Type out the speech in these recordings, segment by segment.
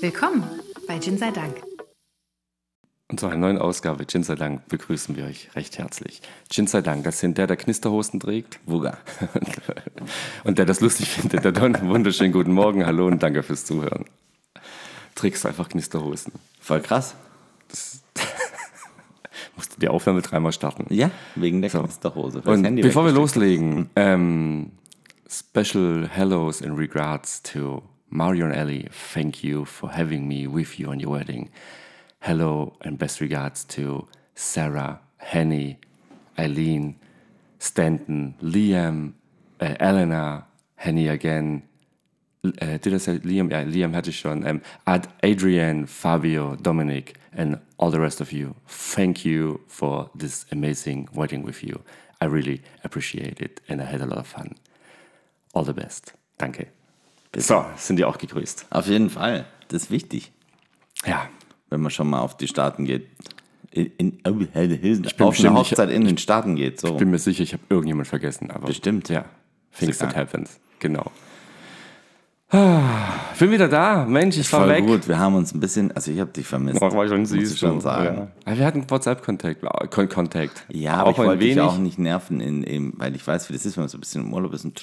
Willkommen bei Gin sei Dank. Und zu einer neuen Ausgabe Gin sei Dank begrüßen wir euch recht herzlich. Gin sei Dank, das sind der, der Knisterhosen trägt. Wuga. und der das lustig findet. Der Don, wunderschönen guten Morgen, hallo und danke fürs Zuhören. Trägst du einfach Knisterhosen. Voll krass. Musst du die Aufnahme dreimal starten. Ja, wegen der Knisterhose. Und bevor wir loslegen, ähm, special hellos and regards to Mario and Ellie. Thank you for having me with you on your wedding. Hello and best regards to Sarah, Henny, Eileen, Stanton, Liam, uh, Elena, Henny again. Uh, did I say Liam? Yeah, Liam hatte schon. Um, Ad Adrian, Fabio, Dominic, and all the rest of you. Thank you for this amazing wedding with you. I really appreciate it and I had a lot of fun. All the best. Danke. So, sind die auch gegrüßt. Auf jeden Fall. Das ist wichtig. Ja. Wenn man schon mal auf die Staaten geht. In, in, oh, ich bin auf eine Hochzeit in den Staaten geht. So. Ich bin mir sicher, ich habe irgendjemand vergessen. Aber Bestimmt. Ja. Things that happens. Genau. Ah, bin wieder da. Mensch, ich war Voll weg. gut. Wir haben uns ein bisschen, also ich habe dich vermisst. Oh, war schon süß. Muss ich schon sagen. Ja. Wir hatten WhatsApp-Kontakt. Kon Kontakt. Ja, aber ich ein wollte dich auch nicht nerven, in, in, weil ich weiß, wie das ist, wenn man so ein bisschen im Urlaub ist und,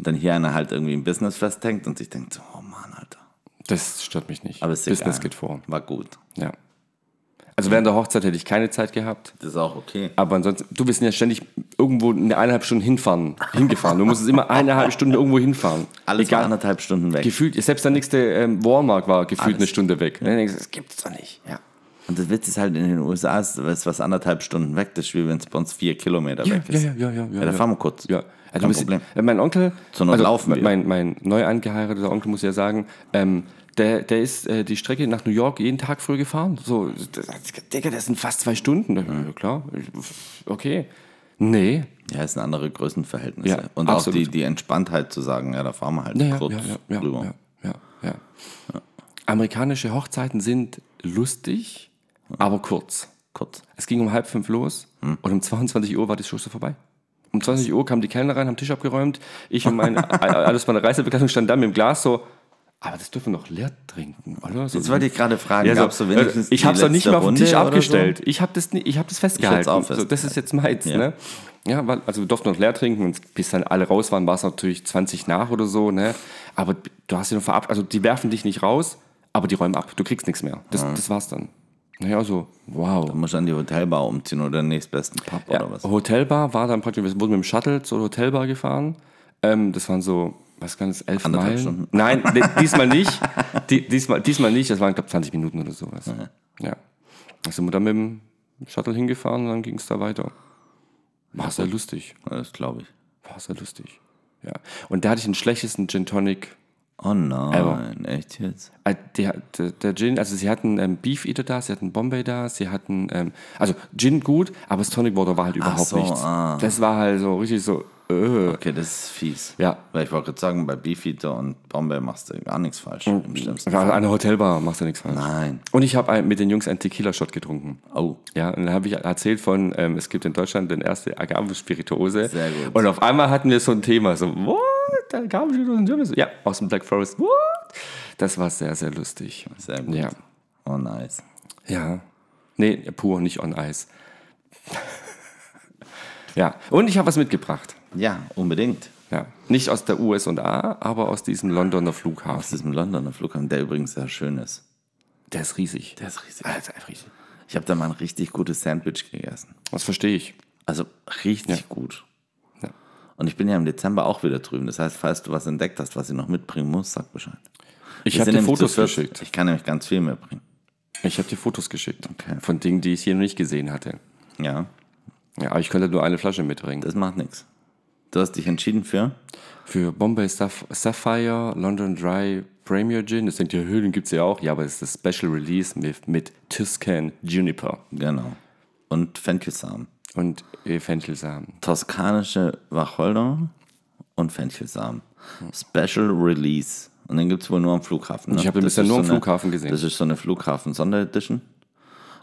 und dann hier einer halt irgendwie im Business festhängt und sich denkt, so, oh Mann, Alter. Das stört mich nicht. Aber ist Business egal. geht vor. War gut. Ja. Also während der Hochzeit hätte ich keine Zeit gehabt. Das ist auch okay. Aber ansonsten, du bist ja ständig irgendwo eine eineinhalb Stunden hinfahren, hingefahren. Du musstest immer eineinhalb Stunden irgendwo hinfahren. Alles war anderthalb Stunden weg. Gefühlt, selbst der nächste ähm, Walmart war gefühlt Alles. eine Stunde weg. Du, das gibt's doch nicht. Ja. Und das Witz ist halt, in den USA ist es was anderthalb Stunden weg, das ist wie wenn es bei uns vier Kilometer Ja, weg ja, ist. ja, ja, ja, Ja, dann ja. fahren wir kurz. Ja, also Kein bist- Problem. äh, Mein Onkel, Zur Not laufen wir. mein, mein neu angeheiratester Onkel muss ja sagen, ähm, der, der ist äh, die Strecke nach New York jeden Tag früh gefahren. So, das, Digga, das sind fast zwei Stunden. Ja, klar, okay. Nee. Ja, es sind andere Größenverhältnisse. Ja, Und absolut. auch die, die Entspanntheit zu sagen, ja, da fahren wir halt Ja, ja, kurz ja, ja, ja, drüber. ja, ja, ja. Amerikanische Hochzeiten sind lustig, aber kurz. Kurz. Es ging um halb fünf los und um 22 Uhr war die Show schon vorbei. Um 20 Uhr kamen die Kellner rein, haben Tisch abgeräumt. Ich und mein, alles meine Reisebegleitung stand da mit dem Glas so, aber das dürfen wir noch leer trinken, oder? So, Jetzt wollte ich gerade fragen, ja, so, gab's so wenigstens ich die habe es doch nicht mehr auf den Tisch abgestellt. Ich habe das, ich hab das festgehalten. auch so, das ist jetzt meins. Ja. Ne? Ja, weil, also wir durften noch leer trinken und bis dann alle raus waren, war es natürlich 20 nach oder so. Ne? Aber du hast sie noch verab, also die werfen dich nicht raus, aber die räumen ab. Du kriegst nichts mehr. Das, das war's dann. Naja, so, wow. Da muss an die Hotelbar umziehen oder den nächstbesten Pub Ja, oder was. Hotelbar war dann praktisch, wir wurden mit dem Shuttle zur Hotelbar gefahren. Ähm, das waren so, was kann das, elf Anderthalb Meilen? Stunden. Nein, di- diesmal nicht. Die, diesmal, diesmal nicht, das waren, glaube 20 Minuten oder sowas. Ja. Da sind wir dann mit dem Shuttle hingefahren und dann ging es da weiter. War sehr lustig. Das glaube ich. War sehr lustig. Ja. Und da hatte ich den schlechtesten Gin Tonic. Oh nein, echt jetzt? Äh, Der, der, der Gin, also sie hatten ähm, Beef Eater da, sie hatten Bombay da, sie hatten, ähm, also Gin gut, aber das Tonic Water war halt überhaupt so, nichts. ah. Das war halt so richtig so, äh. Okay, das ist fies. Ja. Weil ich wollte gerade sagen, bei Beefeater und Bombay machst du gar nichts falsch. Im schlimmsten Fall. eine Hotelbar machst du nichts falsch. Nein. Und ich habe mit den Jungs einen Tequila-Shot getrunken. Oh, Ja, und dann habe ich erzählt von, ähm, es gibt in Deutschland den erste Agave-Spirituose. Sehr gut. Und auf einmal hatten wir so ein Thema, so, what? Agave-Spirituose? Ja, aus dem Black Forest. What? Das war sehr, sehr lustig. sehr gut. Ja. Oh, nice. Ja. Nee, pur, nicht on Ice. ja, und ich habe was mitgebracht. Ja, unbedingt. Ja, nicht aus der USA, aber aus diesem Londoner Flughafen. Aus diesem Londoner Flughafen, der übrigens sehr schön ist. Der ist riesig. Der ist riesig. Ah, ist einfach riesig. Ich habe da mal ein richtig gutes Sandwich gegessen. Das verstehe ich. Also richtig gut. Ja. Und ich bin ja im Dezember auch wieder drüben. Das heißt, falls du was entdeckt hast, was ich noch mitbringen muss, sag Bescheid. Ich habe sind dir Fotos geschickt. Ich kann nämlich ganz viel mitbringen. Ich habe dir Fotos geschickt. Okay. Von Dingen, die ich hier noch nicht gesehen hatte. Ja, Ja, aber ich könnte nur eine Flasche mitbringen. das macht nichts. Du hast dich entschieden für? Für Bombay Sapphire, London Dry Premier Gin. Das denkt ihr, Höhlen gibt es ja auch. Ja, aber es ist das Special Release mit, mit Tuscan Juniper Genau. Und Fenchelsamen. Und äh, Fenchelsamen. Toskanische Wacholder und Fenchelsamen. Special Release. Und den gibt es wohl nur am Flughafen. Ne? Ich habe den bisher nur am eine- Flughafen gesehen. Das ist so eine Flughafen-Sonderedition.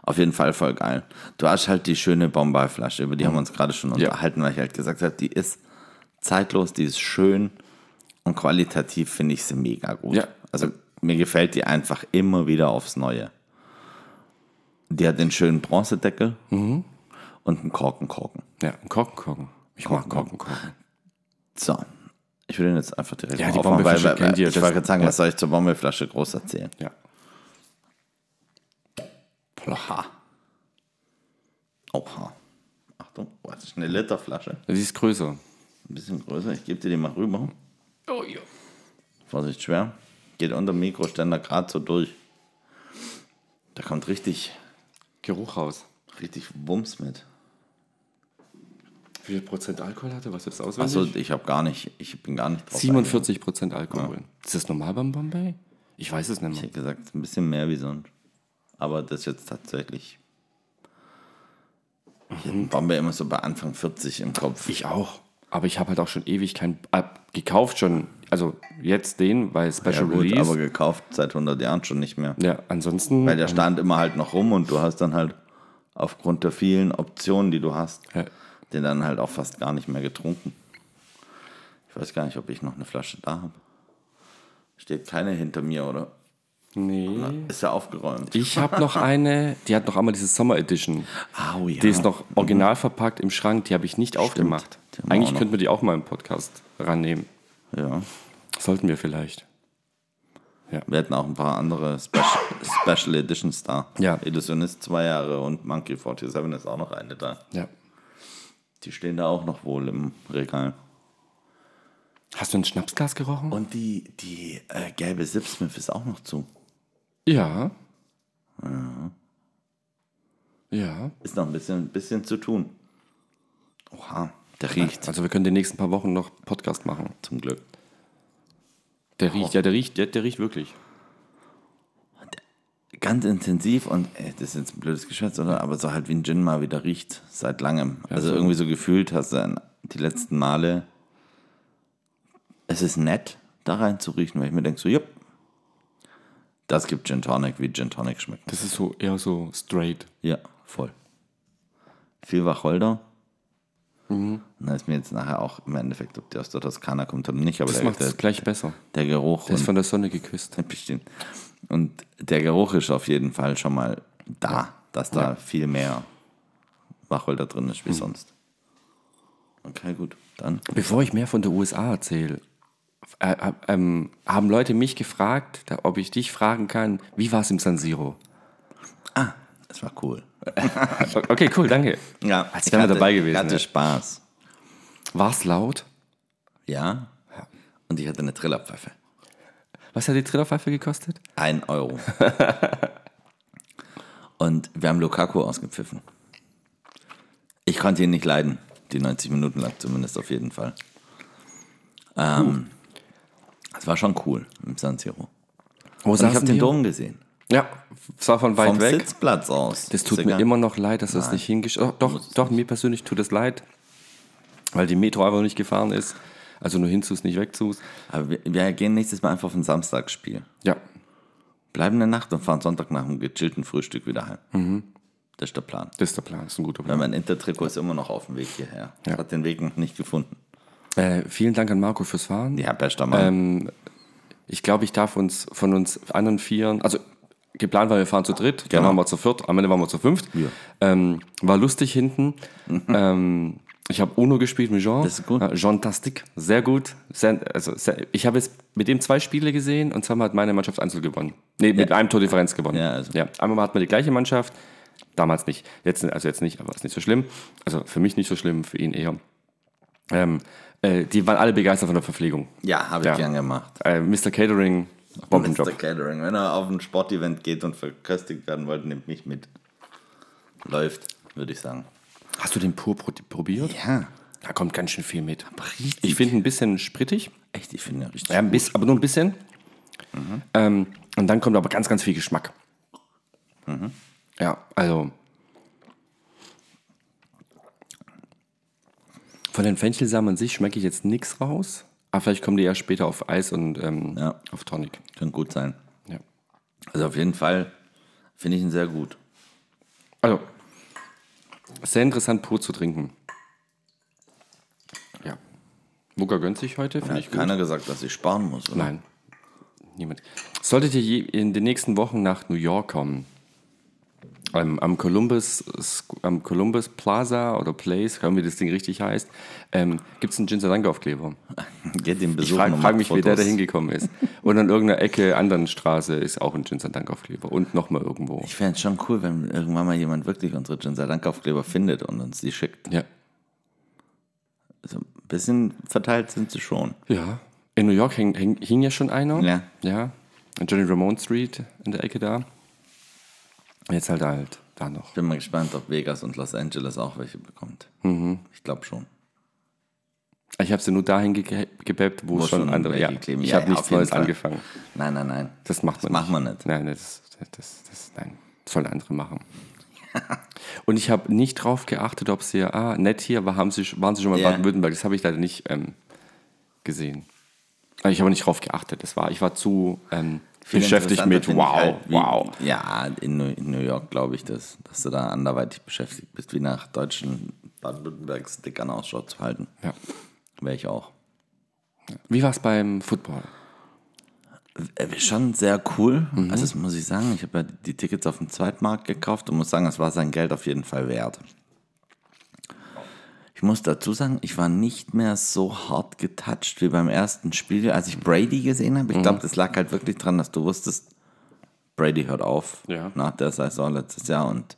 Auf jeden Fall voll geil. Du hast halt die schöne Bombay-Flasche, über die haben wir uns gerade schon unterhalten, weil ich halt gesagt habe, die ist zeitlos, die ist schön und qualitativ finde ich sie mega gut. Ja. Also mir gefällt die einfach immer wieder aufs Neue. Die hat den schönen Bronzedeckel Mhm. Und einen Korkenkorken. Ja, ein Korkenkorken. Ich mag Korken. Korkenkorken. So. Ich will den jetzt einfach direkt Ja, die aufmachen, weil, weil, kennt ihr, Ich wollte gerade sagen, ja. was soll ich zur Bommelflasche groß erzählen? Ja. Oha. Oha. Achtung, oh, das ist eine Literflasche. Sie ist größer. Ein bisschen größer. Ich gebe dir die mal rüber. Oh ja. Vorsicht, schwer. Geht unter dem Mikroständer gerade so durch. Da kommt richtig, Geruch raus. richtig Wumms mit. Wie viel Prozent Alkohol hatte? Was ist auswendig? Achso, ich habe gar nicht, ich bin gar nicht drauf 47 Prozent Alkohol. Ist das normal beim Bombay? Ich weiß es nicht Ich mehr. hätte gesagt, ein bisschen mehr wie sonst. Aber das ist jetzt tatsächlich. Ich hätte Bombay immer so bei Anfang 40 im Kopf. Ich auch. Aber ich habe halt auch schon ewig kein äh, gekauft schon. Also jetzt den, weil ja, Special gut, Release. aber gekauft seit 100 Jahren schon nicht mehr. ja, ansonsten. Weil der stand immer halt noch rum und du hast dann halt aufgrund der vielen Optionen, die du hast, Ja. Den dann halt auch fast gar nicht mehr getrunken. Ich weiß gar nicht, ob ich noch eine Flasche da habe. Steht keine hinter mir, oder? nee. Ist ja aufgeräumt. Ich habe noch eine, die hat noch einmal diese Sommer Edition. Au, ja. Die ist noch original verpackt im Schrank, die habe ich nicht aufgemacht. haben wir Eigentlich könnten wir die auch mal im Podcast rannehmen. Ja. Sollten wir vielleicht. Wir hätten auch ein paar andere Special, Special Editions da. Ja. Illusionist zwei Jahre und Monkey 47 ist auch noch eine da. Ja. Die stehen da auch noch wohl im Regal. Hast du ein Schnapsglas gerochen? Und die, die äh, gelbe Sipsmith ist auch noch zu. Ja. Ja. Ist noch ein bisschen, bisschen zu tun. Oha, der riecht Also wir können die nächsten paar Wochen noch Podcast machen. zum Glück. Der riecht, ja, der riecht, der, der riecht wirklich. Ganz intensiv und ey, das ist jetzt ein blödes Geschwätz, oder? Aber so halt wie ein Gin mal wieder riecht seit langem. also so. irgendwie so gefühlt hast du die letzten Male. Es ist nett, da rein zu riechen, weil ich mir denke, so, jupp, das gibt Gin Tonic, wie Gin Tonic schmeckt. Das ist so eher so straight. Ja, voll. Viel Wacholder. Mhm. Dann ist mir jetzt nachher auch im Endeffekt, ob die aus der Toskana kommt oder nicht, aber Das der, macht es der, gleich besser. der Geruch Der ist von der Sonne geküsst. Bestimmt. Und der Geruch ist auf jeden Fall schon mal da, dass da viel mehr Wacholder drin ist wie sonst. Okay, gut. Dann. Bevor ich mehr von der USA erzähle, äh, äh, ähm, haben Leute mich gefragt, da, ob ich dich fragen kann, wie war es im San Siro? Das war cool. Okay, cool, danke. Ja, Als wären wir dabei gewesen. Ich hatte ja. Spaß. War es laut? Ja. Und ich hatte eine Trillerpfeife. Was hat die Trillerpfeife gekostet? Ein Euro. Und wir haben Lukaku ausgepfiffen. Ich konnte ihn nicht leiden. Die 90 Minuten lang zumindest auf jeden Fall. Ähm, Es war schon cool im San Siro. Wo Und ich habe den? Dom gesehen. Ja, es war von weit Vom weg. Sitzplatz aus. Das tut mir immer noch leid, dass das nicht hingeschafft Doch, doch, doch, mir persönlich tut es leid, weil die Metro einfach nicht gefahren ist. Also nur hinzus, nicht wegzus. Aber wir, wir gehen nächstes Mal einfach auf ein Samstagsspiel. Ja, Bleiben eine Nacht und fahren Sonntag nach einem gechillten Frühstück wieder heim. Mhm. Das ist der Plan. das ist der Plan, das ist ein guter Weil Plan. mein Intertrikot ist immer noch auf dem Weg hierher. Ja. Hat den Weg noch nicht gefunden. Äh, vielen Dank an Marco fürs Fahren. Ja, bester Mann. Ich glaube, ich darf uns von uns anderen Vieren, also geplant war, wir fahren zu dritt, dann Genau. waren wir zu viert, am Ende waren wir zu fünft. Ähm, war lustig hinten. ähm, ich habe Uno gespielt mit Jean. Das ist gut. Ja, Jean Tastic, sehr gut. Sehr, also sehr, ich habe jetzt mit dem zwei Spiele gesehen und zweimal hat meine Mannschaft Einzel gewonnen. Nee, mit einem Tordifferenz gewonnen. Ja, also. ja, einmal hatten wir die gleiche Mannschaft, damals nicht. Jetzt, also jetzt nicht, aber ist nicht so schlimm. Also für mich nicht so schlimm, für ihn eher. Ähm, äh, die waren alle begeistert von der Verpflegung. ja, habe ich ja. gern gemacht. Äh, Mr. Catering, Bombenjob. Mr. Catering. Wenn er auf ein Sportevent geht und verköstigt werden wollte, nimmt mich mit. Läuft, würde ich sagen. Hast du den pur pro- probiert? Ja. Da kommt ganz schön viel mit. richtig. Ich finde ein bisschen sprittig, Echt, ich finde ja richtig. ja, ein bisschen, aber nur ein bisschen. Ähm, und dann kommt aber ganz, ganz viel Geschmack. Ja, also. Von den Fenchelsamen an sich schmecke ich jetzt nichts raus. Aber vielleicht kommen die erst später auf Eis und ähm, Ja. auf Tonic. Kann gut sein. Ja. Also auf jeden Fall finde ich ihn sehr gut. Also, sehr interessant, pur zu trinken. Ja. Wuka gönnt sich heute, finde Hat ich gut. keiner gesagt, dass ich sparen muss, oder? Nein. Niemand. Solltet ihr in den nächsten Wochen nach New York kommen, ähm, am, Columbus, am Columbus Plaza oder Place, wie das Ding richtig heißt, ähm, gibt es einen den Ich frage frag mich, wie der da Fotos. hingekommen ist. Und an irgendeiner Ecke, anderen Straße ist auch ein Ginger Dank-Aufkleber. Und nochmal irgendwo. Ich fände es schon cool, wenn irgendwann mal jemand wirklich unsere Ginsei Dankaufkleber findet und uns die schickt. Ja. Also ein bisschen verteilt sind sie schon. Ja. In New York hing, hing, hing ja schon einer. Ja. Ja. In Johnny Ramone Street in der Ecke da. Jetzt halt halt da noch. Bin mal gespannt, ob Vegas und Los Angeles auch welche bekommt. Mhm. Ich glaube schon. Ich habe sie nur dahin ge gebappt, wo, Wo schon schon andere. Ja, kleben. ich Ja, habe ja, nichts Neues Fall. angefangen. Nein, nein, nein. Das macht man Das nicht. macht man nicht. Nein, das, das, das, das, nein. Das sollen andere machen. Und ich habe nicht drauf geachtet, ob sie, ah, nett hier, war, haben sie, waren sie schon mal in Ja. Baden-Württemberg. Das habe ich leider nicht ähm, gesehen. Also ich habe nicht drauf geachtet. Das war, ich war zu ähm, beschäftigt mit, ich wow, halt, wie, wow. Ja, in New, in New York glaube ich, dass, dass du da anderweitig beschäftigt bist, wie nach deutschen Baden-Württemberg-Stickern Ausschau zu halten. Ja. Wäre ich auch. Wie war es beim Football? Äh, Schon sehr cool. Also das muss ich sagen. Ich habe ja die Tickets auf dem Zweitmarkt gekauft und muss sagen, es war sein Geld auf jeden Fall wert. Ich muss dazu sagen, ich war nicht mehr so hart getoucht wie beim ersten Spiel, als ich Brady gesehen habe. Ich glaube, das lag halt wirklich dran, dass du wusstest, Brady hört auf Ja. nach der Saison letztes Jahr und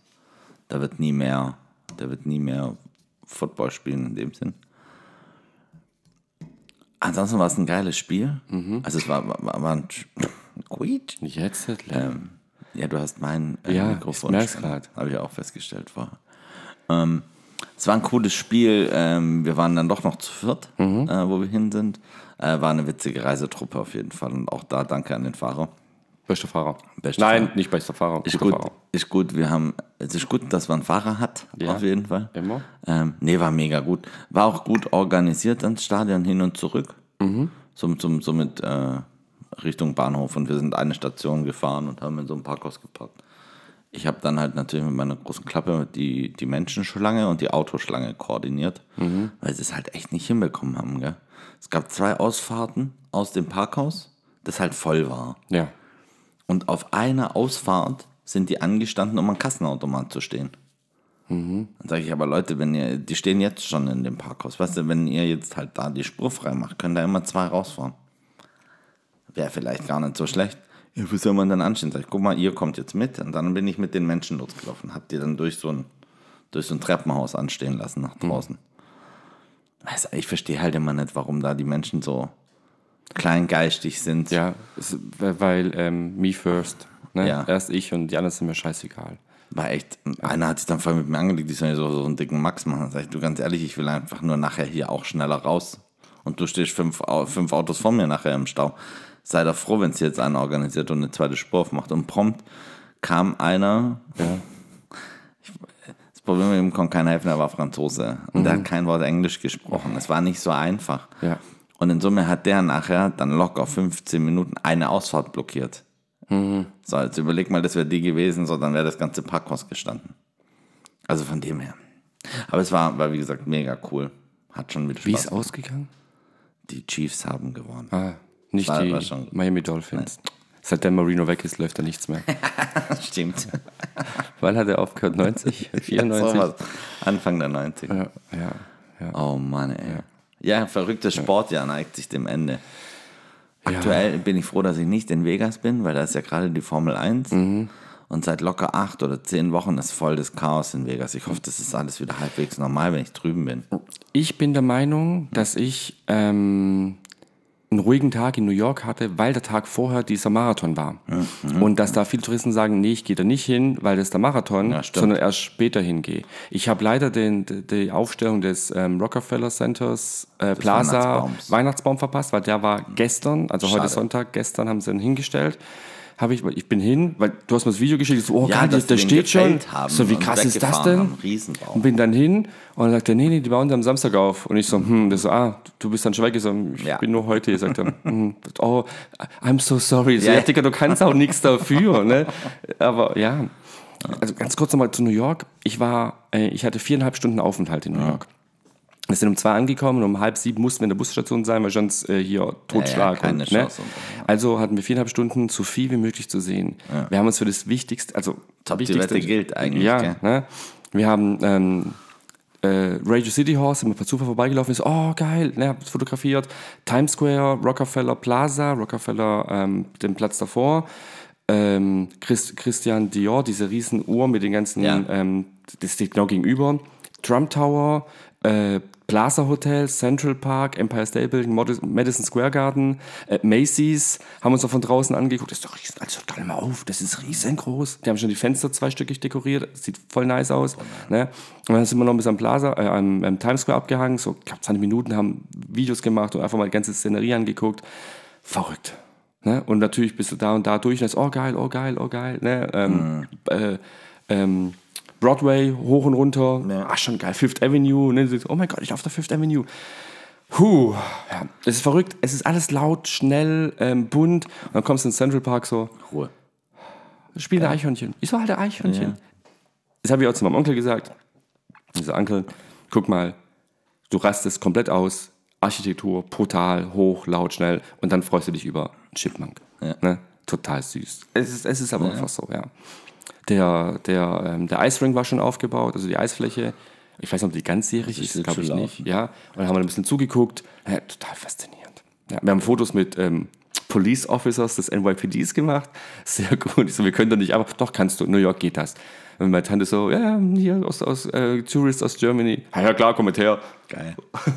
da wird nie mehr, der wird nie mehr Football spielen in dem Sinn. Ansonsten war es ein geiles Spiel. Also es war, war, war ein Quietsch. Jetzt? Ähm, ja, du hast mein äh, Ja, Mikrofon. Habe ich auch festgestellt vorher. Ähm, es war ein cooles Spiel. Ähm, wir waren dann doch noch zu viert, Mhm. äh, wo wir hin sind. Äh, war eine witzige Reisetruppe auf jeden Fall. Und auch da danke an den Fahrer. Bester Fahrer. Bester Nein, Fahrer. nicht bester Fahrer. Ist gut, Fahrer. ist gut. Wir haben, es ist gut, dass man einen Fahrer hat, Ja. auf jeden Fall. Immer? Ähm, nee, war mega gut. War auch gut organisiert ans Stadion hin und zurück. Mhm. So, so, so mit äh, Richtung Bahnhof und wir sind eine Station gefahren und haben in so einem Parkhaus geparkt. Ich habe dann halt natürlich mit meiner großen Klappe die, die Menschenschlange und die Autoschlange koordiniert, Mhm. weil sie es halt echt nicht hinbekommen haben. Gell? Es gab zwei Ausfahrten aus dem Parkhaus, das halt voll war. Ja. Und auf einer Ausfahrt sind die angestanden, um am Kassenautomat zu stehen. Dann sage ich aber, Leute, wenn ihr, die stehen jetzt schon in dem Parkhaus. Weißt du, wenn ihr jetzt halt da die Spur frei macht, können da immer zwei rausfahren. Wäre vielleicht gar nicht so schlecht. Wo soll man dann anstehen? Sag ich, guck mal, ihr kommt jetzt mit. Und dann bin ich mit den Menschen losgelaufen. Habt ihr dann durch so ein, durch so ein Treppenhaus anstehen lassen nach draußen. Weißt du, ich verstehe halt immer nicht, warum da die Menschen so kleingeistig sind. Ja, es, weil ähm, me first. Ne? Ja. Erst ich und die anderen sind mir scheißegal. War echt, einer hat sich dann voll mit mir angelegt, die soll ja so, so einen dicken Max machen. Dann sag ich, du ganz ehrlich, ich will einfach nur nachher hier auch schneller raus. Und du stehst fünf, fünf Autos vor mir nachher im Stau. Sei doch froh, wenn es jetzt einer organisiert und eine zweite Spur aufmacht. Und prompt kam einer. Ich, das Problem mit ihm konnte keiner helfen, er war Franzose. Und der hat kein Wort Englisch gesprochen. Es war nicht so einfach. Ja. Und in Summe hat der nachher dann locker 15 Minuten eine Ausfahrt blockiert. So, jetzt überleg mal, das wäre die gewesen, so, dann wäre das ganze Parkhaus gestanden. Also von dem her. Aber es war, war wie gesagt, mega cool. Hat schon wieder Wie Spaß ist gemacht. ausgegangen? Die Chiefs haben gewonnen. Ah, nicht War- die war Miami Dolphins. Seitdem Marino weg ist, läuft da nichts mehr. Stimmt. Wann hat er aufgehört? 90? 94? Sowas. Anfang der 90er. ja, ja, ja. Oh Mann, ey. Ja, verrücktes Sportjahr neigt sich dem Ende. Aktuell bin ich froh, dass ich nicht in Vegas bin, weil da ist ja gerade die Formel 1. Mhm. Und seit locker acht oder zehn Wochen ist voll das Chaos in Vegas. Ich hoffe, das ist alles wieder halbwegs normal, wenn ich drüben bin. Ich bin der Meinung, dass ich ähm, einen ruhigen Tag in New York hatte, weil der Tag vorher dieser Marathon war. Und dass da viele Touristen sagen, nee, ich gehe da nicht hin, weil das der Marathon, Ja, sondern erst später hingehe. Ich habe leider den, die Aufstellung des ähm, Rockefeller Centers äh, Plaza. Weihnachtsbaum verpasst, weil der war gestern, also heute Schade. Sonntag, gestern haben sie ihn hingestellt. Hab ich, ich bin hin, weil du hast mir das Video geschickt, so, oh, Ja, geil, den steht schon. haben So, wie krass ist das denn? haben. Und bin dann hin und dann sagt er, nee, nee, die bauen am Samstag auf. Und ich so, hm, das so, ah, du bist dann schon weg. Ich so, ich Ja. bin nur heute. Sagt er, hm, oh, I'm so sorry. So, Ja. ja, Digga, du kannst auch nichts dafür. Ne? Aber ja, also ganz kurz nochmal zu New York. Ich war, äh, ich hatte viereinhalb Stunden Aufenthalt in New York. Wir sind um zwei angekommen und um halb sieben mussten wir in der Busstation sein, weil sonst äh, hier Totschlag. Ja, ja, keine und, ne? Also hatten wir viereinhalb Stunden so viel wie möglich zu sehen. Wir haben uns für das Wichtigste, also Top, Wichtigste, gilt eigentlich, Ja, ne? wir haben ähm, äh, Radio City Horse, sind wir per Zufall vorbeigelaufen, ist, oh geil, ne, hab fotografiert. Times Square, Rockefeller Plaza, Rockefeller, ähm, den Platz davor. Ähm, Christ, Christian Dior, diese riesen Uhr mit den ganzen, Ja. ähm, das steht genau gegenüber. Trump Tower, äh, Plaza Hotel, Central Park, Empire State Building, Madison Square Garden, äh, Macy's, haben uns auch von draußen angeguckt. Das ist doch riesen, also mal auf, das ist riesengroß. Die haben schon die Fenster zweistöckig dekoriert, das sieht voll nice aus. Ne? Und dann sind wir noch bis am Plaza, äh, am, am Times Square abgehangen, so ich glaub, 20 Minuten, haben Videos gemacht und einfach mal die ganze Szenerie angeguckt. Verrückt. Ne? Und natürlich bist du da und da durch und ist, oh geil, oh geil, oh geil. Ne? Ähm, äh, ähm, Broadway hoch und runter, ah, schon geil, Fifth Avenue, ne? oh mein Gott, ich laufe der Fifth Avenue. Puh, ja, es ist verrückt, es ist alles laut, schnell, ähm, bunt. Und dann kommst du in Central Park so, Ruhe. spiel der Eichhörnchen. Ich so, halt der Eichhörnchen. Ja. Das habe ich auch zu meinem Onkel gesagt. Ich so, Onkel, guck mal, du rastest komplett aus, Architektur, brutal, hoch, laut, schnell und dann freust du dich über Chipmunk. Ja. Ne? Total süß. Es ist, es ist aber einfach so, ja. Der, der, ähm, der Eisring war schon aufgebaut, also die Eisfläche. Ich weiß nicht, ob die ganzjährig ist, wird glaube ich schon nicht. Ja, und dann haben wir ein bisschen zugeguckt. Ja, total faszinierend. Ja, wir haben Fotos mit ähm, Police Officers des NYPDs gemacht. Sehr gut. Ich so, wir können doch nicht, aber doch kannst du. New York geht das. Und meine Tante so, ja, ja, hier aus, aus äh, Tourist aus Germany. Ja, ja, klar, komm mit her. Geil.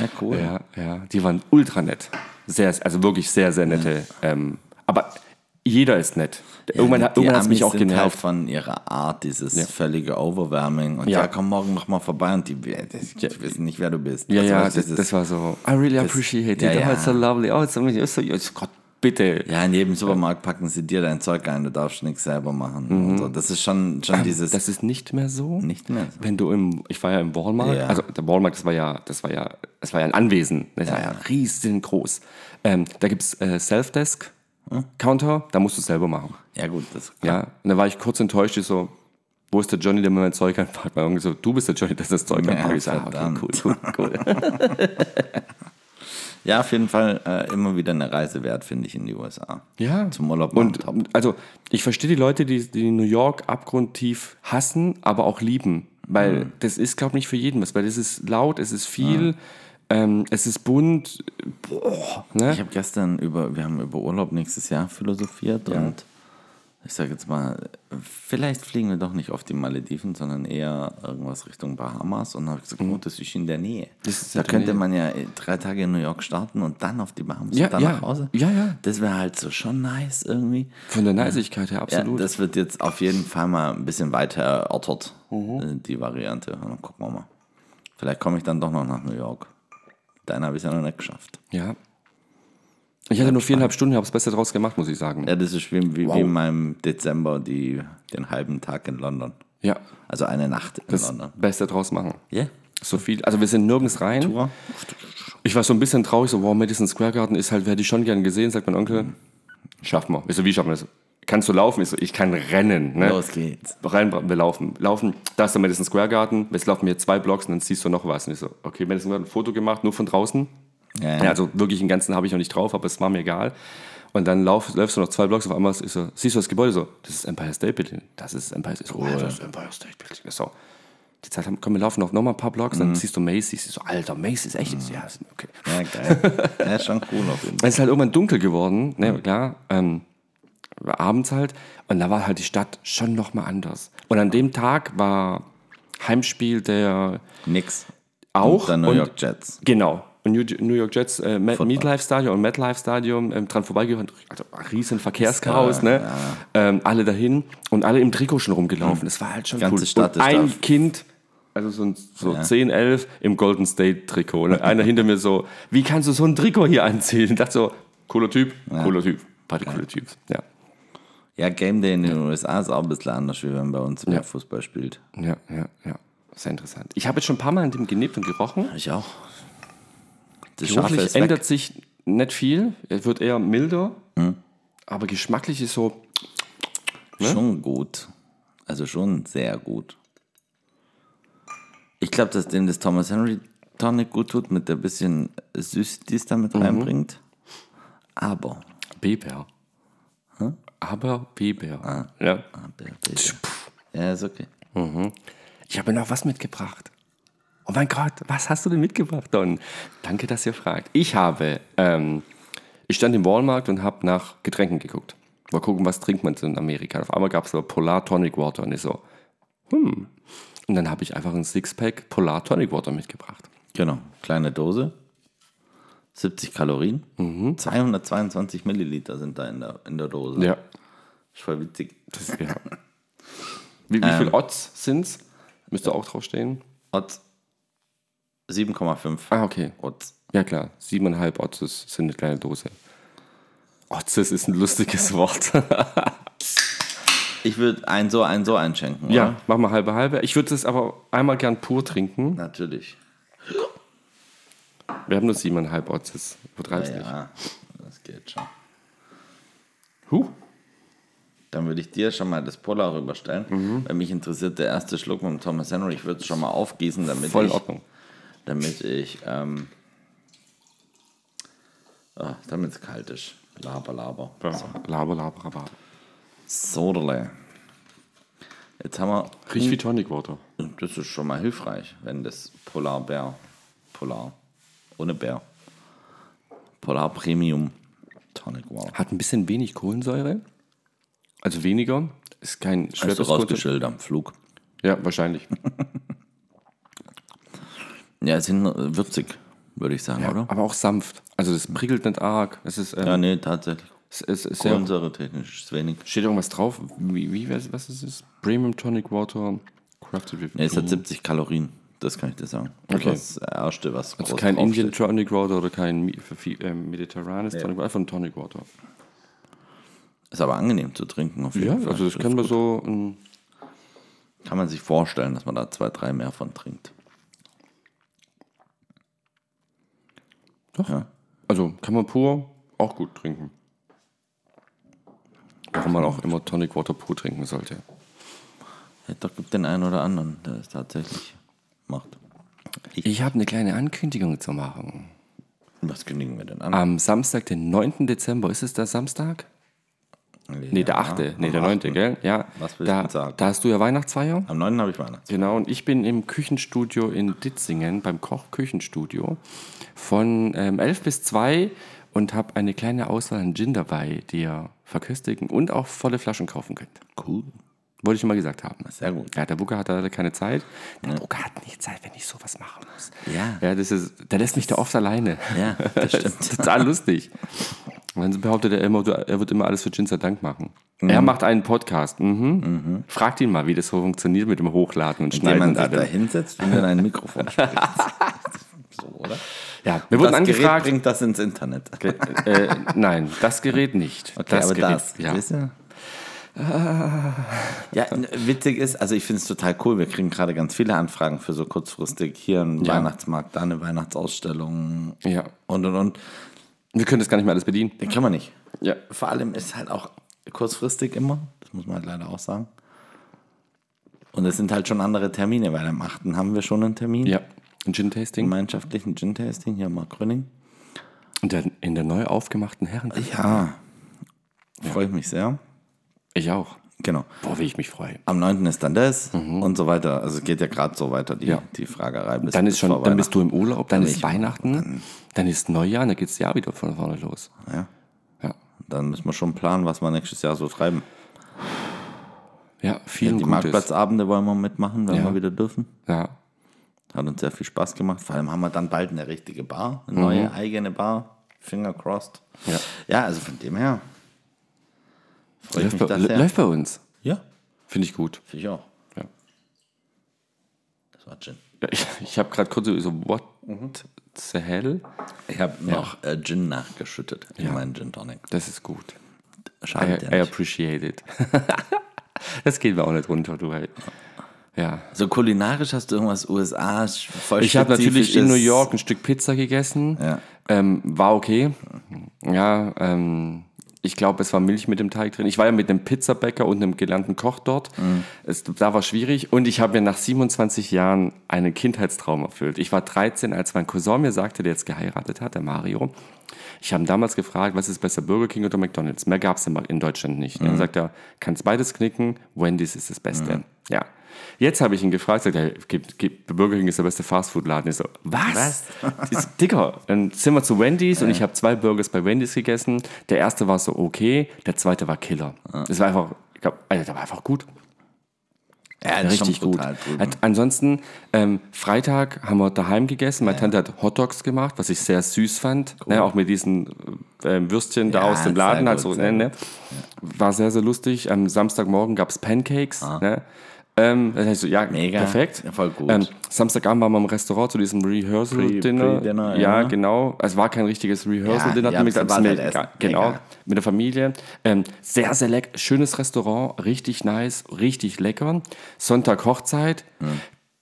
ja, cool. Ja, ja, die waren ultra nett. Sehr, also wirklich sehr, sehr nette. Ähm, aber jeder ist nett. irgendwann hat die irgendwann hat's mich Amis auch sind halt genervt. von ihrer Art, dieses Ja. völlige Overwhelming. Und ja. Ja. komm morgen noch mal vorbei und die, die, die wissen nicht, wer du bist. Ja, Also, ja, das, das war so, I really appreciate it. ja, Oh, ja. it's so lovely. Oh, it's so, it's so, it's, Gott, bitte. Ja, in jedem Supermarkt packen sie dir dein Zeug ein, du darfst nichts selber machen. Und so. Das ist schon, schon dieses. Mhm. Das ist nicht mehr so. nicht mehr so. Wenn du im, ich war ja im Walmart, Ja. also der Walmart, das war ja, das war ja, das war ja ein Anwesen, das war ja riesengroß. Ähm, da gibt's äh, Self-Desk Counter, da musst du es selber machen. Ja, gut, das Ja, und da war ich kurz enttäuscht, ich so, wo ist der Johnny, der mir mein Zeug einpackt? Weil irgendwie so, du bist der Johnny, der das Zeug Ja, einpackt. Ich so, ah, okay, cool, cool, cool. Ja, auf jeden Fall äh, immer wieder eine Reise wert, finde ich, in die USA. Ja. Zum Urlaub machen, Und top. also ich verstehe die Leute, die, die New York abgrundtief hassen, aber auch lieben. Weil Mhm. das ist, glaube ich, nicht für jeden was. Weil es ist laut, es ist viel, ähm, es ist bunt. Boah, ne? Ich habe gestern über, wir haben über Urlaub nächstes Jahr philosophiert und ich sage jetzt mal, vielleicht fliegen wir doch nicht auf die Malediven, sondern eher irgendwas Richtung Bahamas. Und dann habe ich gesagt, oh, das ist in der Nähe. Mhm. Da könnte Nähe. man ja drei Tage in New York starten und dann auf die Bahamas Ja, und dann ja. nach Hause. Ja, ja. Das wäre halt so schon nice irgendwie. Von der Neisigkeit her, Ja, absolut. das wird jetzt auf jeden Fall mal ein bisschen weiter erörtert, Mhm. äh, die Variante. Und dann gucken wir mal. Vielleicht komme ich dann doch noch nach New York. Deinen habe ich ja noch nicht geschafft. ja. Ich hatte nur viereinhalb Stunden, habe das Beste draus gemacht, muss ich sagen. Ja, das ist wie, wie, wie in meinem Dezember die, den halben Tag in London. Ja. Also eine Nacht in Das London. Beste draus machen. Ja. So viel. Also wir sind nirgends rein. Tour. Ich war so ein bisschen traurig, so, wow, Madison Square Garden ist halt, hätte ich schon gern gesehen, sagt mein Onkel. Schaffen wir. Ich so, wie schaffen wir das? Kannst du laufen? Ich so, ich kann rennen. Ne? Los geht's. Rein, wir laufen. Laufen, da ist der Madison Square Garden, jetzt laufen wir zwei Blocks und dann siehst du noch was. Und ich so, okay, Madison Square ein Foto gemacht, nur von draußen. Ja, Ja, also wirklich den ganzen habe ich noch nicht drauf, aber es war mir egal. Und dann lauf, läufst du noch zwei Blocks auf einmal, ist so, siehst du das Gebäude so, das ist Empire State Building. Das ist Empire State Building. Oh, das ist Empire State Building. So. Die Zeit haben, komm, wir laufen noch, noch mal ein paar Blocks, dann siehst du Macy's. So, Alter, Macy's, echt? jetzt? Ja, ist- okay. Ja, geil. ja, schon cool auf jeden Fall. Es ist halt irgendwann dunkel geworden, ne, klar, ähm, abends halt. Und da war halt die Stadt schon noch mal anders. Und an dem Tag war Heimspiel der Nix. auch. Und dann New und- York Jets. Genau. Und New, York Jets, äh. MetLife Stadion und MetLife Stadion ähm, dran vorbeigefahren. Also riesen Verkehrschaos, ne? Ähm, alle dahin und alle im Trikot schon rumgelaufen. Das war halt schon Ganze cool. Stadt und ein. Kind, also so, ein, so 10, 11 im Golden State Trikot. Ne? Einer hinter mir so, wie kannst du so ein Trikot hier anziehen? Ich dachte so, cooler Typ, cooler Typ. Beide coole Typs, ja. Ja, Game Day in den USA ist auch ein bisschen anders, wie wenn man bei uns Ja. Fußball spielt. Ja, ja, ja. Sehr interessant. Ich habe jetzt schon ein paar Mal an dem gelebt und gerochen. Ich auch. Das Geschmacklich ist weg. ändert sich nicht viel. Er wird eher milder. Hm. Aber geschmacklich ist so. Schon gut. Also schon sehr gut. Ich glaube, dass dem das Thomas Henry Tonic gut tut, mit der bisschen Süß, die es damit Mhm. reinbringt. Aber, B-Bär. Aber B-Bär. Ja. aber bitte. Ja, ist okay. Ich habe noch was mitgebracht. Oh mein Gott, was hast du denn mitgebracht, Don? Danke, dass ihr fragt. Ich habe, ähm, ich stand im Walmart und habe nach Getränken geguckt. Mal gucken, was trinkt man so in Amerika. Auf einmal gab es so Polar Tonic Water und ich so, hm. Und dann habe ich einfach ein Sixpack Polar Tonic Water mitgebracht. Genau, kleine Dose. 70 Kalorien. Mhm. 222 Milliliter sind da in der, in der Dose. Ja. Ist voll witzig. Das, ja. Wie, wie viel Odds sind's? Müsste auch draufstehen. Odds 7,5 Ah, okay. Odds. Ja klar, siebeneinhalb Otzes sind eine kleine Dose. Otzes ist ein lustiges Wort. Ich würde ein so, ein so einschenken. ja, Oder? mach mal halbe halbe. Ich würde es aber einmal gern pur trinken. Natürlich. Wir haben nur siebeneinhalb Otzes. Übertreib's nicht. Ja, das geht schon. Huh. Dann würde ich dir schon mal das Polar rüberstellen. Mhm. Weil mich interessiert der erste Schluck mit dem Thomas Henry. Ich würde es schon mal aufgießen, damit Voll ich, Ordnung. damit ich, ähm, ah, damit es kalt ist. Laber, laber. Ja, Laber, laber, laber. Soderle. Jetzt haben wir, Riecht wie Tonic Water. das ist schon mal hilfreich, wenn das Polarbär, Polar, ohne Bär, Polar Premium Tonic Water. Hat ein bisschen wenig Kohlensäure. Also weniger. Ist kein Hast du schweres rausgeschildert am Flug? Ja, wahrscheinlich. Ja, es sind würzig, würde ich sagen, oder? Aber auch sanft. Also das prickelt nicht arg. Es ist, ähm, Ja, nee, tatsächlich. es ist, ist sehr, Kohlensäure technisch ist wenig. steht irgendwas drauf? Wie, wie was ist es? Premium Tonic Water. Crafted with Nee, es hat Blue. 70 Kalorien, das kann ich dir sagen. Das Okay. ist das Erste, was Also kein. Indian Tonic Water oder kein ähm, mediterranes Tonic Water, einfach ein Tonic Water. Ist aber angenehm zu trinken, auf jeden Ja, Fall. also das kann man so. ähm, Kann man sich vorstellen, dass man da zwei, drei mehr von trinkt. Doch. Also kann man pur auch gut trinken. Warum man auch immer Tonic Water pur trinken sollte. Ja, doch gibt den einen oder anderen, der es tatsächlich macht. Ich habe eine kleine Ankündigung zu machen. Was kündigen wir denn an? Am Samstag, den 9. Dezember, ist es der Samstag? Nee, der 8. nee, der 9. 8.. gell? Ja. Was willst du denn sagen? da hast du ja Weihnachtsfeier. Am 9. habe ich Weihnachts. Genau, und ich bin im Küchenstudio in Ditzingen, beim Koch-Küchenstudio, von ähm, 11 bis 2 und habe eine kleine Auswahl an Gin dabei, die ihr verköstigen und auch volle Flaschen kaufen könnt. Cool. Wollte ich schon mal gesagt haben. Sehr gut. Ja, der Buka hat leider keine Zeit. Der Buka hat nicht Zeit, wenn ich sowas machen muss. Ja. Ja, das ist, der lässt mich da oft alleine. Ja, das stimmt. ist total lustig. Und dann behauptet er immer, er wird immer alles für Gin sei Dank machen. Er macht einen Podcast. Mhm. Fragt ihn mal, wie das so funktioniert mit dem Hochladen und Indem Schneiden man und sich da hinsetzt und in ein Mikrofon spricht. so, oder? Ja, wir wurden das Gerät angefragt. bringt das ins Internet. äh, nein, das Gerät nicht. Okay, das aber Gerät, das, ja. Ja, witzig ist, also ich finde es total cool. Wir kriegen gerade ganz viele Anfragen für so kurzfristig hier einen Ja. Weihnachtsmarkt, da eine Weihnachtsausstellung ja. und und und. Wir können das gar nicht mehr alles bedienen. Den kann man nicht. Ja. Vor allem ist halt auch kurzfristig immer, das muss man halt leider auch sagen. Und es sind halt schon andere Termine, weil am 8. haben wir schon einen Termin. Ja. Ein Gin-Tasting. Gemeinschaftlichen Gin-Tasting hier am Mark Gröning. Und der, in der neu aufgemachten Herren. Ja, freue ich mich sehr. Ich auch. Genau. Boah, wie ich mich freue. Am 9. ist dann das und so weiter. Also es geht ja gerade so weiter, die, Mhm. Ja. die Fragerei. Bis, Dann ist schon, dann bist du im Urlaub, dann, ist ich- Weihnachten, dann, ist Neujahr, und dann geht das Jahr wieder von vorne los. Ja, Ja. dann müssen wir schon planen, was wir nächstes Jahr so treiben. Ja, viel Die Gutes. Marktplatzabende wollen wir mitmachen, wenn Ja. wir wieder dürfen. Ja. Hat uns sehr viel Spaß gemacht. Vor allem haben wir dann bald eine richtige Bar, eine Mhm. neue eigene Bar. Finger crossed. Ja. ja, also von dem her Läuft, mich bei, läuft bei uns. Ja, Finde ich gut. finde ich auch. Ja. Das war Gin. Ja, ich ich habe gerade kurz so, what the hell? Ich habe noch äh, Gin nachgeschüttet in meinen Gin Tonic. Das ist gut. I, Schadet I ja nicht. appreciate it. das geht mir auch nicht runter, du. Ey. Ja. So kulinarisch hast du irgendwas USA voll Ich habe natürlich in New York ein Stück Pizza gegessen. Ja. Ähm, war okay. Ja, ähm, Ich glaube, es war Milch mit dem Teig drin. Ich war ja mit einem Pizzabäcker und einem gelernten Koch dort. Es, da war schwierig. Und ich habe mir nach 27 Jahren einen Kindheitstraum erfüllt. Ich war 13, als mein Cousin mir sagte, der jetzt geheiratet hat, der Mario. Ich habe ihn damals gefragt, was ist besser, Burger King oder McDonalds? Mehr gab es in Deutschland nicht. Dann sagt er, kannst beides knicken, Wendy's ist das Beste. Ja. Jetzt habe ich ihn gefragt, sagt er, Burger King ist der beste Fastfood-Laden. Ich so, was? So, Dicker, dann sind wir zu Wendy's und ich habe zwei Burgers bei Wendy's gegessen. Der erste war so okay, der zweite war Killer. Das war einfach, ich glaub, Alter, der war einfach gut. Ja, Richtig gut. Hat- Ansonsten, ähm, Freitag haben wir daheim gegessen. Meine Tante hat Hotdogs gemacht, was ich sehr süß fand. Ne, auch mit diesen äh, Würstchen da Ja, aus dem Laden. Halt gut, so, sehr ne, ne. War sehr, sehr lustig. Am Samstagmorgen gab es Pancakes. Ne? Ähm, das heißt so, ja, Mega. perfekt. Ja, voll gut. Ähm, Samstagabend waren wir im Restaurant zu diesem Rehearsal-Dinner. Pre-Dinner, ja, ja. genau. Es war kein richtiges Rehearsal-Dinner. Ja, ja, gesagt, war ist mir halt. Genau, Mega. mit der Familie. Ähm, sehr, sehr lecker. Schönes Restaurant, richtig nice, richtig lecker. Sonntag Hochzeit.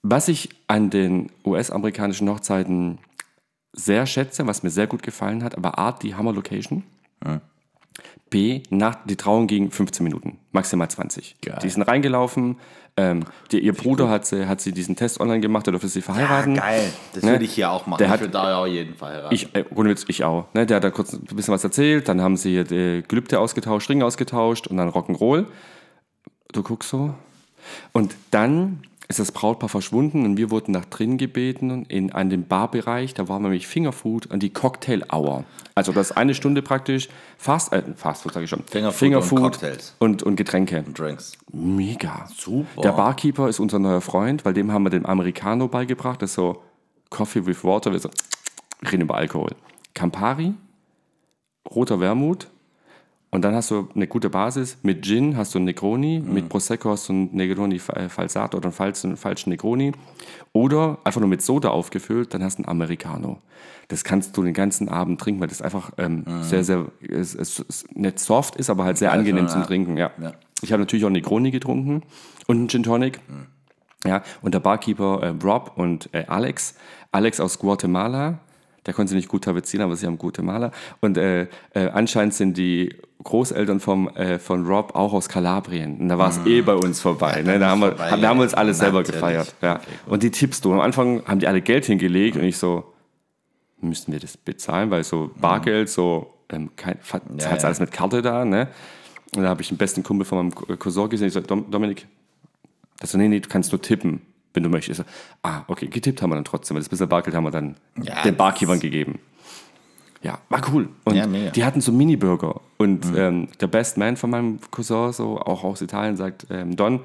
Was ich an den US-amerikanischen Hochzeiten sehr schätze, was mir sehr gut gefallen hat, aber A, die Hammer Location. B, nach, die Trauung ging 15 Minuten, maximal 20. Geil. Die sind reingelaufen. Ähm, die, ihr Bruder hat sie, hat sie diesen Test online gemacht, da durfte sie verheiraten. geil. Das Ne? würde ich hier auch machen. Der ich hat- würde da ja auch jeden Fall heiraten. Ich, äh, Witz, ich auch. Ne, der hat da kurz ein bisschen was erzählt, dann haben sie äh, Gelübde ausgetauscht, Ringe ausgetauscht und dann Rock'n'Roll. Du guckst so. Und dann ist das Brautpaar verschwunden und wir wurden nach drin gebeten in an den Barbereich. Da war nämlich Fingerfood und die Cocktail Hour. Also das ist eine Stunde praktisch Fast, äh, Fastfood sage ich schon. Fingerfood und Cocktails. und, und Getränke. Drinks. Mega. Super. Der Barkeeper ist unser neuer Freund, weil dem haben wir den Americano beigebracht. Das ist so Coffee with Water. Wir so, reden über Alkohol. Campari, roter Wermut. Und dann hast du eine gute Basis. Mit Gin hast du einen Negroni, mit Prosecco hast du einen Negroni äh, Falsato oder einen falschen, Negroni. Oder einfach nur mit Soda aufgefüllt, dann hast du einen Americano. Das kannst du den ganzen Abend trinken, weil das einfach ähm, sehr, sehr, es, es, nicht soft ist, aber halt sehr angenehm schon, zum ja. Trinken. Ja. Ja. Ich habe natürlich auch einen Negroni getrunken und einen Gin Tonic. Ja, und der Barkeeper äh, Rob und äh, Alex, Alex aus Guatemala, der konnte sie nicht gut tapezieren, aber sie haben Guatemala. Und äh, äh, anscheinend sind die Großeltern vom, äh, von Rob auch aus Kalabrien. Und da war es eh bei uns vorbei. Ne? Da haben wir, vorbei, haben, da haben wir uns alle selber natürlich. gefeiert. Ja. Und die tippst du. Am Anfang haben die alle Geld hingelegt und ich so, müssten wir das bezahlen? Weil so Bargeld, so, ähm, kein, ja, ja. alles mit Karte da. Ne? Und da habe ich den besten Kumpel von meinem Cousin gesehen. Ich so, Dom, Dominik, das so, nee, nee, du kannst nur tippen, wenn du möchtest. So, ah, okay, getippt haben wir dann trotzdem. Das bisschen Bargeld haben wir dann Ja, den Barkeepern gegeben. Ja, war cool. Und Ja, die hatten so Mini-Burger. Und ähm, der Best Man von meinem Cousin, so auch aus Italien, sagt, ähm, Don,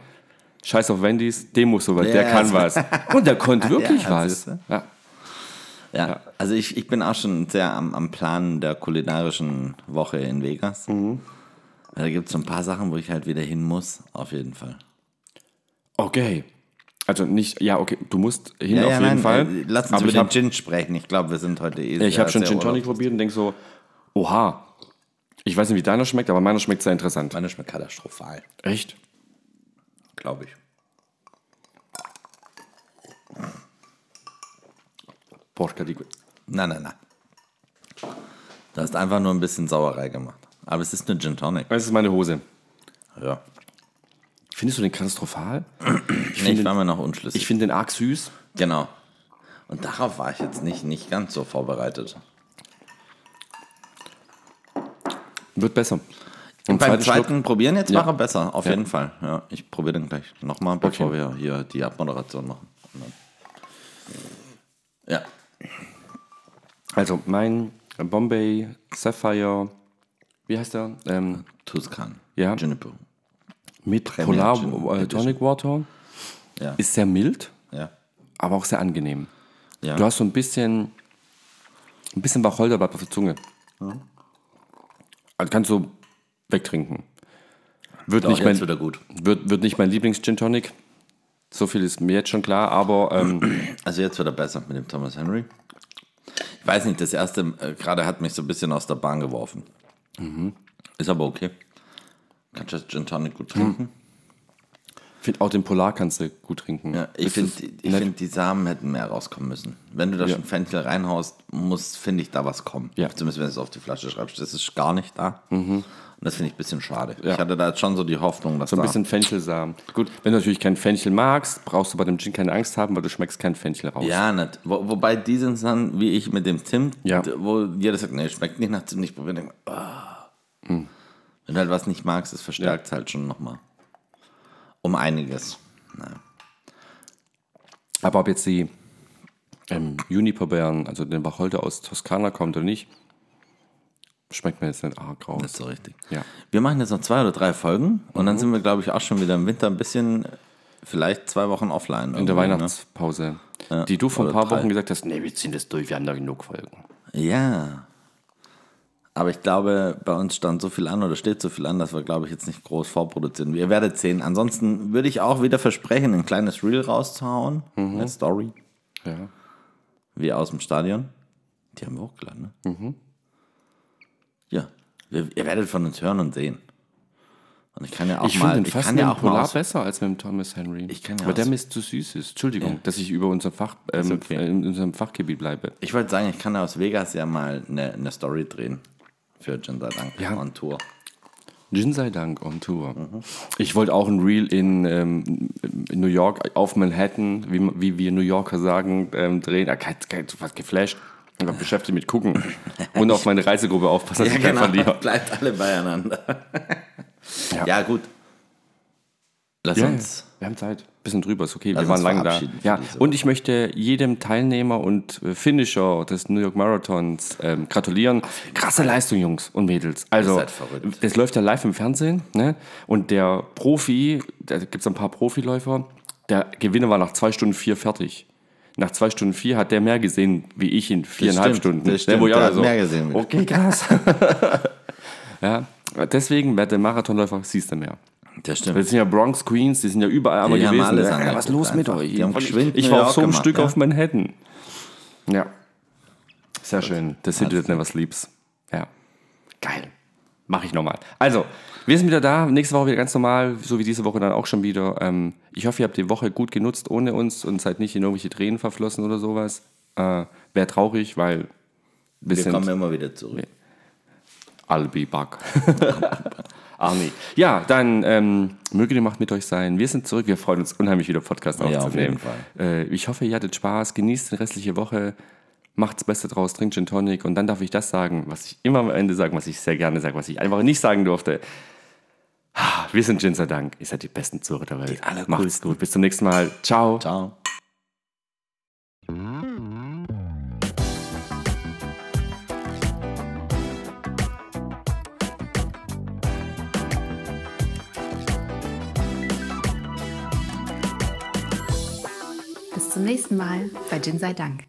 scheiß auf Wendy's, dem muss so was, der Ja, kann so- was. Und der konnte wirklich was. Ja. Ja, also ich, ich bin auch schon sehr am, am Plan der kulinarischen Woche in Vegas. Mhm. Da gibt es so ein paar Sachen, wo ich halt wieder hin muss, auf jeden Fall. Okay. Also nicht, ja, okay, du musst hin auf jeden Fall. äh, Lass uns Aber über den habe Gin sprechen. Ich glaube, wir sind heute eh ich hab schon Gin Tonic probiert und denk so, oha. Ich weiß nicht, wie deiner schmeckt, aber meiner schmeckt sehr interessant. Meine schmeckt katastrophal, Echt? glaube ich. Porca di... Nein, nein, nein. Du hast einfach nur ein bisschen Sauerei gemacht. Aber es ist eine Gin Tonic. Das ist meine Hose. Ja. Findest du den katastrophal? Ich, nee, ich war mir noch unschlüssig. Ich finde den arg süß. genau. Und darauf war ich jetzt nicht, nicht ganz so vorbereitet. Wird besser. Und beim zweiten Schluck- Probieren jetzt Ja. er besser, auf Ja. jeden Fall. Ja, ich probiere den gleich nochmal, bevor wir hier die Abmoderation machen. Ja, Also mein Bombay Sapphire, wie heißt der? Ähm, Tuscan. Ja. Juniper. Mit Polar äh. Tonic Water. Ja. Ist sehr mild, ja. aber auch sehr angenehm. ja. Du hast so ein bisschen, ein bisschen Wacholderbeer auf der Zunge. Also kannst du wegtrinken. Wird, Doch, nicht mein, wieder gut. wird, wird nicht mein Lieblings-Gin Tonic. So viel ist mir jetzt schon klar, aber ähm, Also jetzt wird er besser mit dem Thomas Henry. Ich weiß nicht, das erste äh, gerade hat mich so ein bisschen aus der Bahn geworfen. Mhm. Ist aber okay. Kannst das Gin Tonic gut trinken. Find, auch den Polar kannst du gut trinken. Ja, ich finde, ich find, die Samen hätten mehr rauskommen müssen. Wenn du da Ja. schon Fenchel reinhaust, muss, finde ich, da was kommen. Ja. Zumindest wenn du es auf die Flasche schreibst. Das ist gar nicht da. Und das finde ich ein bisschen schade. Ja. Ich hatte da jetzt schon so die Hoffnung, dass So ein da bisschen Fenchelsamen. Gut, wenn du natürlich kein Fenchel magst, brauchst du bei dem Gin keine Angst haben, weil du schmeckst kein Fenchel raus. Ja, nicht. Wo, wobei die sind dann, wie ich mit dem Zimt, Ja. wo jeder sagt, nee, schmeckt nicht nach Zimt, ich probiere denke, ah. Wenn du halt was nicht magst, das verstärkt es halt schon nochmal. Um einiges. Naja. Aber ob jetzt die ähm, Juniperbeeren, also den Wacholder aus Toskana kommt oder nicht, schmeckt mir jetzt nicht arg raus. Nicht so richtig. Ja. Wir machen jetzt noch zwei oder drei Folgen und Mhm. dann sind wir, glaube ich, auch schon wieder im Winter ein bisschen, vielleicht zwei Wochen offline. In der ne? Weihnachtspause. Die du vor ein paar drei. Wochen gesagt hast, nee, wir ziehen das durch, wir haben da genug Folgen. Ne? Ja. Aber ich glaube, bei uns stand so viel an oder steht so viel an, dass wir, glaube ich, jetzt nicht groß vorproduzieren. Ihr werdet sehen. Ansonsten würde ich auch wieder versprechen, ein kleines Reel rauszuhauen. Mhm. Eine Story. Ja. Wie aus dem Stadion. Die haben wir hochgeladen, ne? Mhm. Ja. Wir, ihr werdet von uns hören und sehen. Und ich kann ja auch Ich mal. finde den ich mit ja auch Polar aus, besser als mit dem Thomas Henry. Ich kann ja Weil der Mist zu süß ist. Entschuldigung, dass ich über unser Fach, ähm, okay. in unserem Fachgebiet bleibe. Ich wollte sagen, ich kann ja aus Vegas ja mal eine, eine Story drehen. Für Gin sei Dank. Ja. On Tour. Gin sei Dank on Tour. Mhm. Ich wollte auch ein Reel in, ähm, in New York auf Manhattan, wie, wie wir New Yorker sagen, ähm, drehen. Kein, was geflasht. Ich war beschäftigt mit gucken und auf meine Reisegruppe aufpassen, dass ich keinen verliere. Bleibt alle beieinander. Ja. ja. gut. Lass Ja, uns. wir haben Zeit. Bisschen drüber, ist okay. Lass wir waren lange da. Ja, und ich möchte jedem Teilnehmer und äh, Finisher des New York Marathons ähm, gratulieren. Krasse Leistung, Jungs und Mädels. Also, seid verrückt. das läuft ja live im Fernsehen. Ne? Und der Profi, da gibt es ein paar Profiläufer, der Gewinner war nach zwei Stunden vier fertig. Nach zwei Stunden vier hat der mehr gesehen wie ich in viereinhalb Stunden. das Ne, stimmt, ich der hat so, mehr gesehen. Okay, krass. ja, deswegen, wer der Marathonläufer, siehst du mehr. Das stimmt. Das sind ja Bronx Queens, die sind ja überall einmal Die haben gewesen. alles ja, was ist los mit euch? Die haben ich geschwind ich war auf so einem Stück ja. auf Manhattan. Ja. Sehr schön. Das sind du was liebst. Ja. Geil. Mach ich nochmal. Also, wir sind wieder da. Nächste Woche wieder ganz normal, so wie diese Woche dann auch schon wieder. Ähm, ich hoffe, ihr habt die Woche gut genutzt ohne uns und seid nicht in irgendwelche Tränen verflossen oder sowas. Äh, Wäre traurig, weil wir, Wir sind kommen immer wieder zurück. I'll be back. Arnie. Ja, dann ähm, möge die Macht mit euch sein. Wir sind zurück. Wir freuen uns unheimlich wieder Podcast Ja, auf aufzunehmen. jeden Fall. Äh, ich hoffe, ihr hattet Spaß. Genießt die restliche Woche. Macht's Beste draus, trinkt Gin Tonic. Und dann darf ich das sagen, was ich immer am Ende sage, was ich sehr gerne sage, was ich einfach nicht sagen durfte. Ah, Wir sind Gin sei Dank. Ihr seid die besten Zuhörer der Welt. allercoolsten. Macht's gut. Bis zum nächsten Mal. Ciao. Ciao. Zum nächsten Mal bei Gin sei Dank.